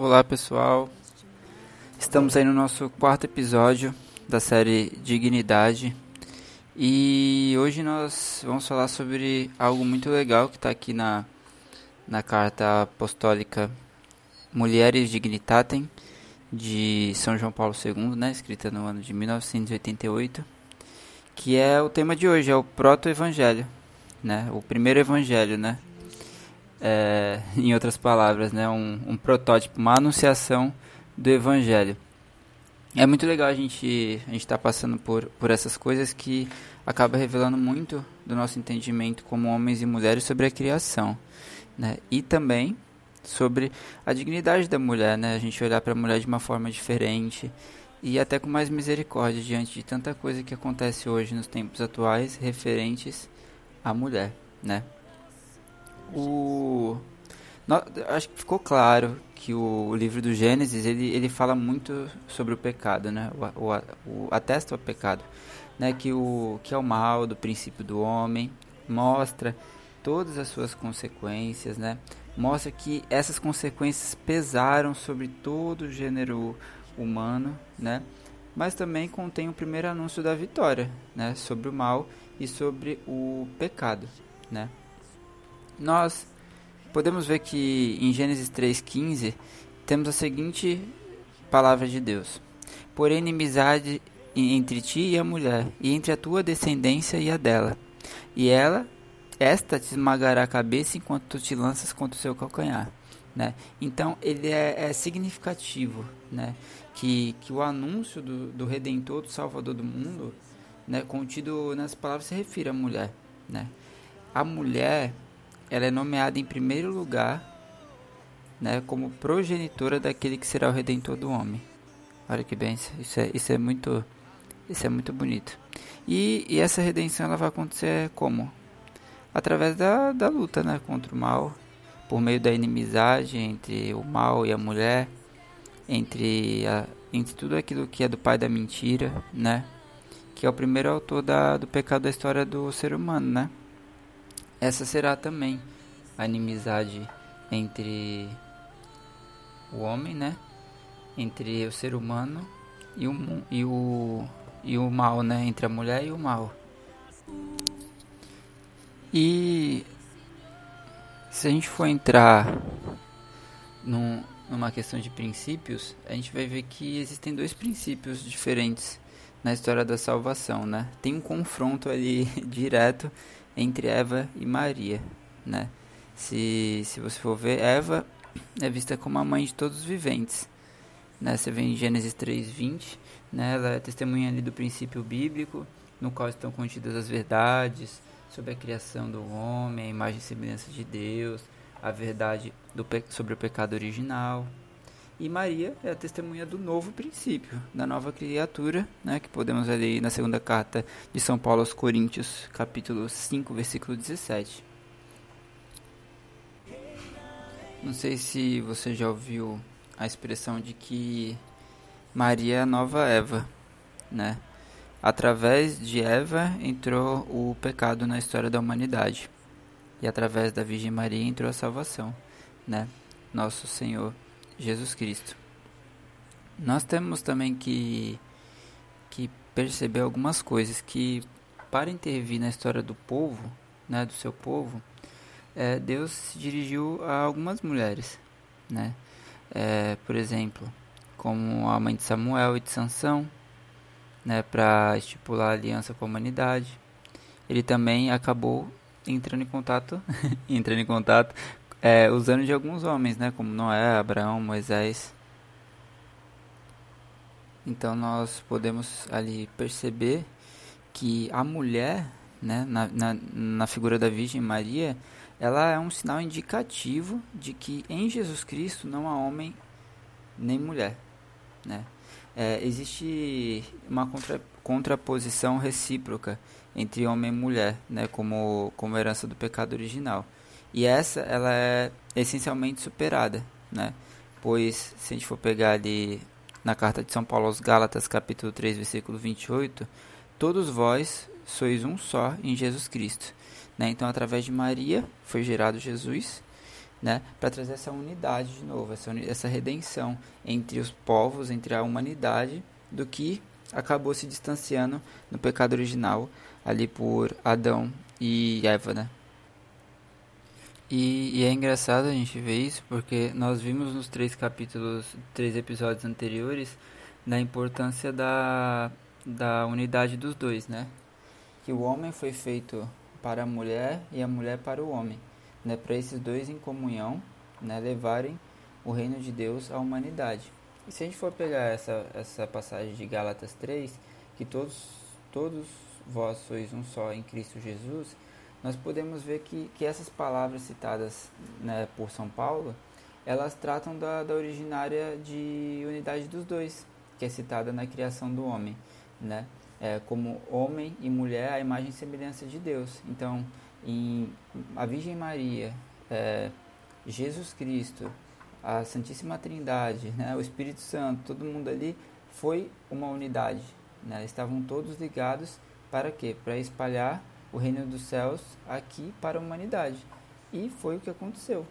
Olá pessoal, estamos aí no nosso quarto episódio da série Dignidade. E hoje nós vamos falar sobre algo muito legal que está aqui na, na carta apostólica Mulheres Dignitatem de São João Paulo II, né, escrita no ano de 1988, que é o tema de hoje, é o proto-evangelho, né, o primeiro evangelho, né, é, em outras palavras, né, um, um, protótipo, uma anunciação do Evangelho. É muito legal a gente a estar tá passando por, por essas coisas que acaba revelando muito do nosso entendimento como homens e mulheres sobre a criação, né? E também sobre a dignidade da mulher, né? A gente olhar para a mulher de uma forma diferente e até com mais misericórdia diante de tanta coisa que acontece hoje nos tempos atuais referentes à mulher, né? O acho que ficou claro que o, livro do Gênesis ele, ele fala muito sobre o pecado, né? O, o, o atesta o pecado, né? Que o que é o mal do princípio do homem, mostra todas as suas consequências, né? Mostra que essas consequências pesaram sobre todo o gênero humano, né? Mas também contém o primeiro anúncio da vitória, né? Sobre o mal e sobre o pecado, né? Nós podemos ver que em Gênesis 3,15 temos a seguinte palavra de Deus: Porém, inimizade entre ti e a mulher, e entre a tua descendência e a dela. E ela, esta te esmagará a cabeça enquanto tu te lanças contra o seu calcanhar. Né? Então, ele é, é significativo né? que, que o anúncio do, do Redentor, do Salvador do mundo, né? contido nas palavras, se refere à mulher. Né? A mulher ela é nomeada em primeiro lugar né, como progenitora daquele que será o redentor do homem. Olha que bem, isso é, isso é muito isso é muito bonito. E, e essa redenção ela vai acontecer como? Através da, da luta né, contra o mal, por meio da inimizade entre o mal e a mulher, entre, a, entre tudo aquilo que é do pai da mentira, né? Que é o primeiro autor da, do pecado da história do ser humano, né? Essa será também a inimizade entre o homem, né? Entre o ser humano e o, e o, e o mal, né? Entre a mulher e o mal. E se a gente for entrar num, numa questão de princípios, a gente vai ver que existem dois princípios diferentes na história da salvação, né? Tem um confronto ali direto entre Eva e Maria, né? Se, se você for ver, Eva é vista como a mãe de todos os viventes, né? Você vê em Gênesis 3:20, né? Ela é testemunha ali do princípio bíblico, no qual estão contidas as verdades sobre a criação do homem, a imagem e semelhança de Deus, a verdade do, sobre o pecado original, e Maria é a testemunha do novo princípio, da nova criatura, né, que podemos ler na segunda carta de São Paulo aos Coríntios, capítulo 5, versículo 17. Não sei se você já ouviu a expressão de que Maria é a nova Eva, né? Através de Eva entrou o pecado na história da humanidade. E através da Virgem Maria entrou a salvação, né? Nosso Senhor Jesus Cristo. Nós temos também que, que perceber algumas coisas que, para intervir na história do povo, né, do seu povo, é, Deus se dirigiu a algumas mulheres, né? É, por exemplo, como a mãe de Samuel e de Sansão, né, para estipular aliança com a humanidade. Ele também acabou entrando em contato, entrando em contato é, usando de alguns homens, né, como Noé, Abraão, Moisés. Então nós podemos ali perceber que a mulher, né, na, na, na figura da Virgem Maria, ela é um sinal indicativo de que em Jesus Cristo não há homem nem mulher, né? É, existe uma contra, contraposição recíproca entre homem e mulher, né, como, como herança do pecado original. E essa ela é essencialmente superada, né? Pois se a gente for pegar ali na carta de São Paulo aos Gálatas, capítulo 3, versículo 28, todos vós sois um só em Jesus Cristo. Né? Então, através de Maria foi gerado Jesus, né, para trazer essa unidade de novo, essa, essa redenção entre os povos, entre a humanidade, do que acabou se distanciando no pecado original ali por Adão e Eva, né? E, e, é engraçado a gente ver isso porque nós vimos nos três capítulos, três episódios anteriores, da importância da, da unidade dos dois, né? Que o homem foi feito para a mulher e a mulher para o homem, né? Para esses dois em comunhão, né? Levarem o reino de Deus à humanidade. E se a gente for pegar essa, essa passagem de Gálatas 3, que todos, todos vós sois um só em Cristo Jesus, nós podemos ver que, que essas palavras citadas né, por São Paulo, elas tratam da, da originária de unidade dos dois, que é citada na criação do homem, né? É, como homem e mulher, a imagem e semelhança de Deus. Então, em a Virgem Maria, é, Jesus Cristo, a Santíssima Trindade, né, o Espírito Santo, todo mundo ali foi uma unidade. Né? Estavam todos ligados para quê? Para espalhar o reino dos céus aqui para a humanidade. E foi o que aconteceu.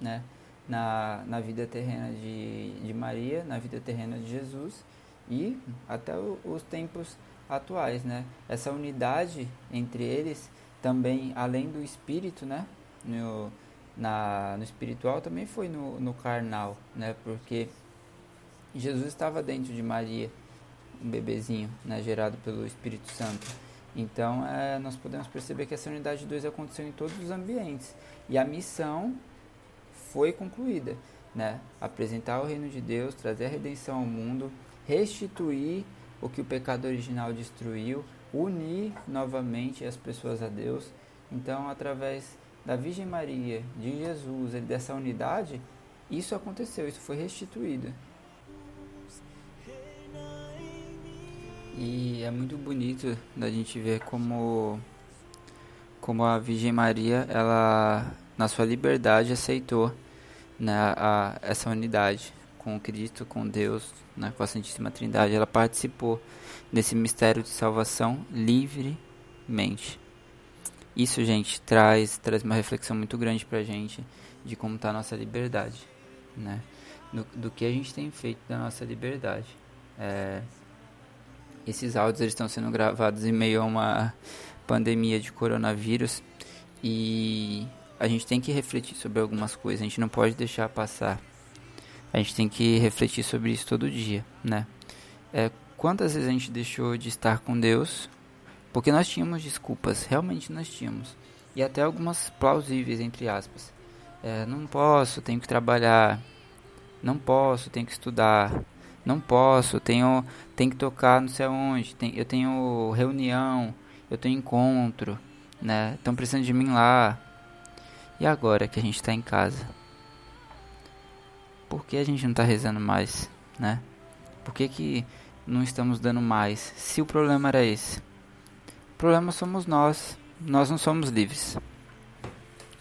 Né? Na, na vida terrena de, de Maria, na vida terrena de Jesus e até o, os tempos atuais. Né? Essa unidade entre eles também, além do Espírito, né? No, na, no espiritual também foi no, no carnal, né? Porque Jesus estava dentro de Maria, um bebezinho, né? Gerado pelo Espírito Santo. Então, é, nós podemos perceber que essa unidade de dois aconteceu em todos os ambientes. E a missão foi concluída, né? Apresentar o reino de Deus, trazer a redenção ao mundo, restituir o que o pecado original destruiu, unir novamente as pessoas a Deus. Então, através da Virgem Maria, de Jesus, dessa unidade, isso aconteceu, isso foi restituído. E é muito bonito da gente ver como como a Virgem Maria, ela na sua liberdade aceitou né, a, essa unidade com Cristo, com Deus, né, com a Santíssima Trindade. Ela participou desse mistério de salvação livremente. Isso, gente, traz, traz uma reflexão muito grande pra gente de como está a nossa liberdade, né? Do, do, que a gente tem feito da nossa liberdade. É, esses áudios eles estão sendo gravados em meio a uma pandemia de coronavírus e a gente tem que refletir sobre algumas coisas, a gente não pode deixar passar. A gente tem que refletir sobre isso todo dia, né? É, quantas vezes a gente deixou de estar com Deus porque nós tínhamos desculpas, realmente nós tínhamos. E até algumas plausíveis, entre aspas. É, não posso, tenho que trabalhar. Não posso, tenho que estudar. Não posso, tenho, tenho que tocar não sei aonde. Tem, eu tenho reunião, eu tenho encontro. né? Estão precisando de mim lá. E agora que a gente está em casa? Por que a gente não está rezando mais, né? Por que, que não estamos dando mais? Se o problema era esse. O problema somos nós. Nós não somos livres.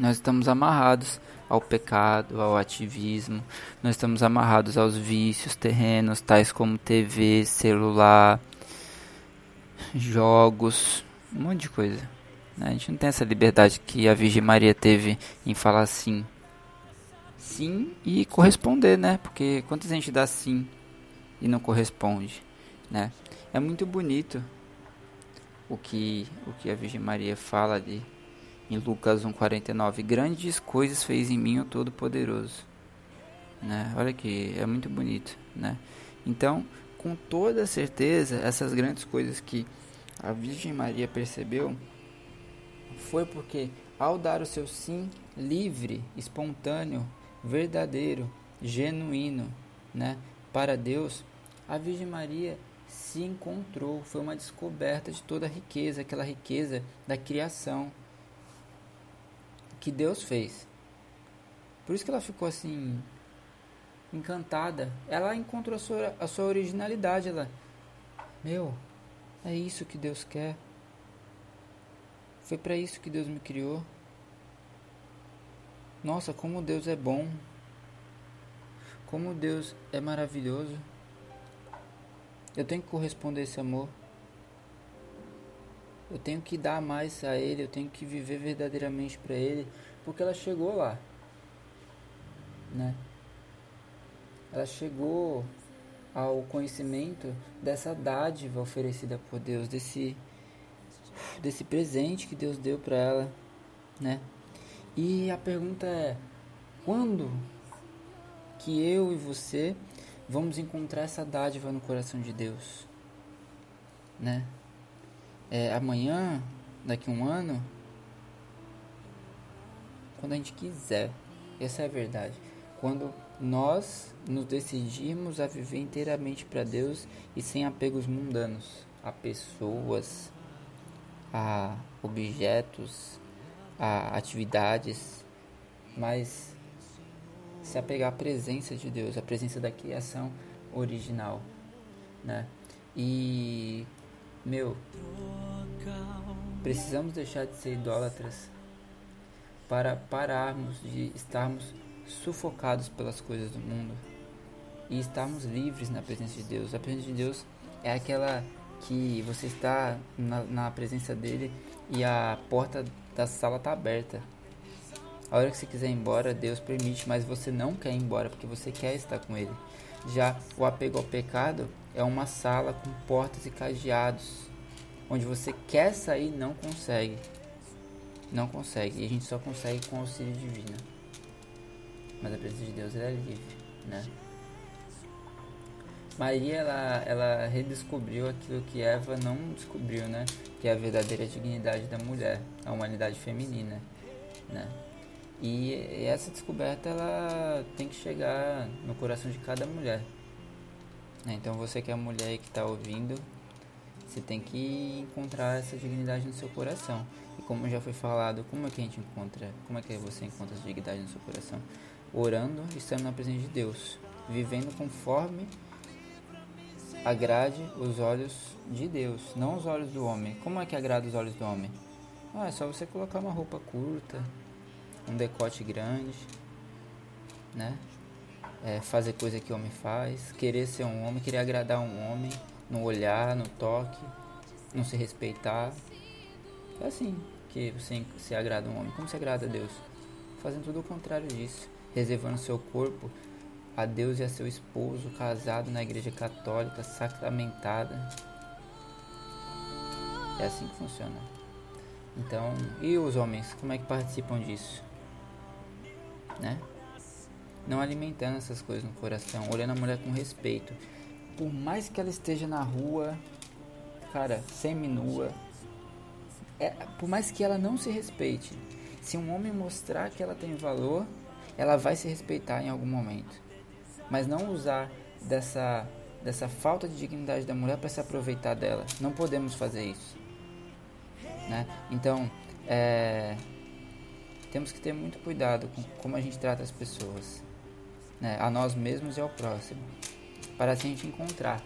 Nós estamos amarrados ao pecado, ao ativismo. Nós estamos amarrados aos vícios terrenos, tais como TV, celular, jogos, um monte de coisa. Né? A gente não tem essa liberdade que a Virgem Maria teve em falar sim. Sim e corresponder, né? Porque quantas gente dá sim e não corresponde, né? É muito bonito o que, o que a Virgem Maria fala de, em Lucas 1,49. Grandes coisas fez em mim o Todo-Poderoso. Né? Olha que é muito bonito. Né? Então, com toda certeza, essas grandes coisas que a Virgem Maria percebeu foi porque, ao dar o seu sim livre, espontâneo, verdadeiro, genuíno né, para Deus, a Virgem Maria se encontrou, foi uma descoberta de toda a riqueza, aquela riqueza da criação que Deus fez. Por isso que ela ficou assim encantada. Ela encontrou a sua, a sua originalidade, ela meu, é isso que Deus quer. Foi para isso que Deus me criou. Nossa, como Deus é bom. Como Deus é maravilhoso. Eu tenho que corresponder esse amor. Eu tenho que dar mais a Ele, eu tenho que viver verdadeiramente para Ele, porque ela chegou lá. né? Ela chegou ao conhecimento dessa dádiva oferecida por Deus, desse desse presente que Deus deu para ela, né? E a pergunta é: quando que eu e você vamos encontrar essa dádiva no coração de Deus, né? É, amanhã, daqui a um ano, quando a gente quiser, essa é a verdade. Quando nós nos decidirmos a viver inteiramente para Deus e sem apegos mundanos a pessoas, a objetos, a atividades, mas se apegar à presença de Deus, à presença da criação original, né? E meu, precisamos deixar de ser idólatras para pararmos de estarmos sufocados pelas coisas do mundo e estarmos livres na presença de Deus. A presença de Deus é aquela que você está na, na presença dele e a porta da sala está aberta. A hora que você quiser ir embora, Deus permite, mas você não quer ir embora porque você quer estar com Ele. Já o apego ao pecado é uma sala com portas e cadeados, onde você quer sair não consegue. Não consegue. E a gente só consegue com auxílio divino. Mas a presença de Deus é livre, né? Maria ela, ela redescobriu aquilo que Eva não descobriu, né? Que é a verdadeira dignidade da mulher, a humanidade feminina, né? E essa descoberta ela tem que chegar no coração de cada mulher. Né? Então você que é a mulher que está ouvindo, você tem que encontrar essa dignidade no seu coração. E como já foi falado, como é que a gente encontra, como é que você encontra essa dignidade no seu coração? Orando estando na presença de Deus, vivendo conforme agrade os olhos de Deus, não os olhos do homem. Como é que agrada os olhos do homem? Ah, é só você colocar uma roupa curta, um decote grande, né? É, fazer coisa que homem faz, querer ser um homem, querer agradar um homem, no olhar, no toque, não se respeitar. É assim que você se agrada um homem. Como se agrada a Deus? Fazendo tudo o contrário disso, reservando seu corpo a Deus e a seu esposo, casado na igreja católica, sacramentada. É assim que funciona. Então, e os homens, como é que participam disso? Né? Não alimentando essas coisas no coração, olhando a mulher com respeito. Por mais que ela esteja na rua, cara, semi-nua, é, por mais que ela não se respeite, se um homem mostrar que ela tem valor, ela vai se respeitar em algum momento mas não usar dessa, dessa falta de dignidade da mulher para se aproveitar dela. Não podemos fazer isso. Né? Então, é, temos que ter muito cuidado com como a gente trata as pessoas, né? a nós mesmos e ao próximo, para assim a gente encontrar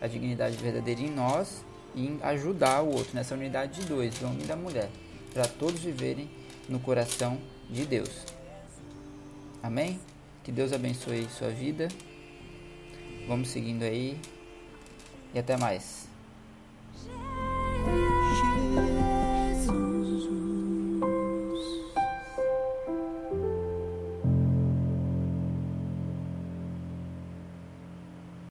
a dignidade verdadeira em nós e em ajudar o outro nessa unidade de dois, do homem e da mulher, para todos viverem no coração de Deus. Amém? Que Deus abençoe sua vida. Vamos seguindo aí. E até mais.